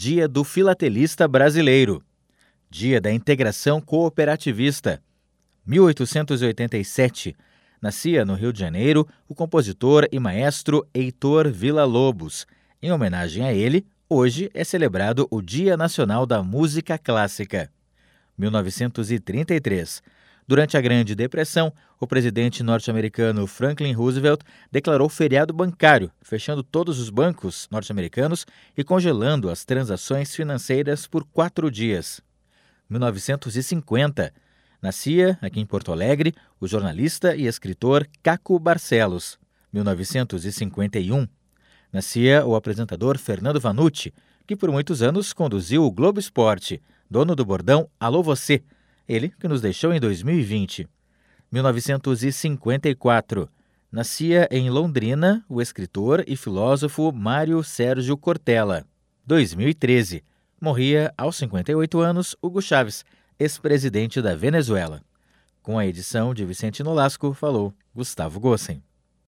Dia do Filatelista Brasileiro. Dia da Integração Cooperativista. 1887. Nascia no Rio de Janeiro o compositor e maestro Heitor Villa-Lobos. Em homenagem a ele, hoje é celebrado o Dia Nacional da Música Clássica. 1933. Durante a Grande Depressão, o presidente norte-americano Franklin Roosevelt declarou feriado bancário, fechando todos os bancos norte-americanos e congelando as transações financeiras por quatro dias. 1950. Nascia, aqui em Porto Alegre, o jornalista e escritor Caco Barcelos. 1951. Nascia o apresentador Fernando Vanucci, que por muitos anos conduziu o Globo Esporte, dono do bordão Alô Você, ele que nos deixou em 2020. 1954. Nascia em Londrina o escritor e filósofo Mário Sérgio Cortella. 2013. Morria aos 58 anos Hugo Chávez, ex-presidente da Venezuela. Com a edição de Vicente Nolasco, falou Gustavo Gossen.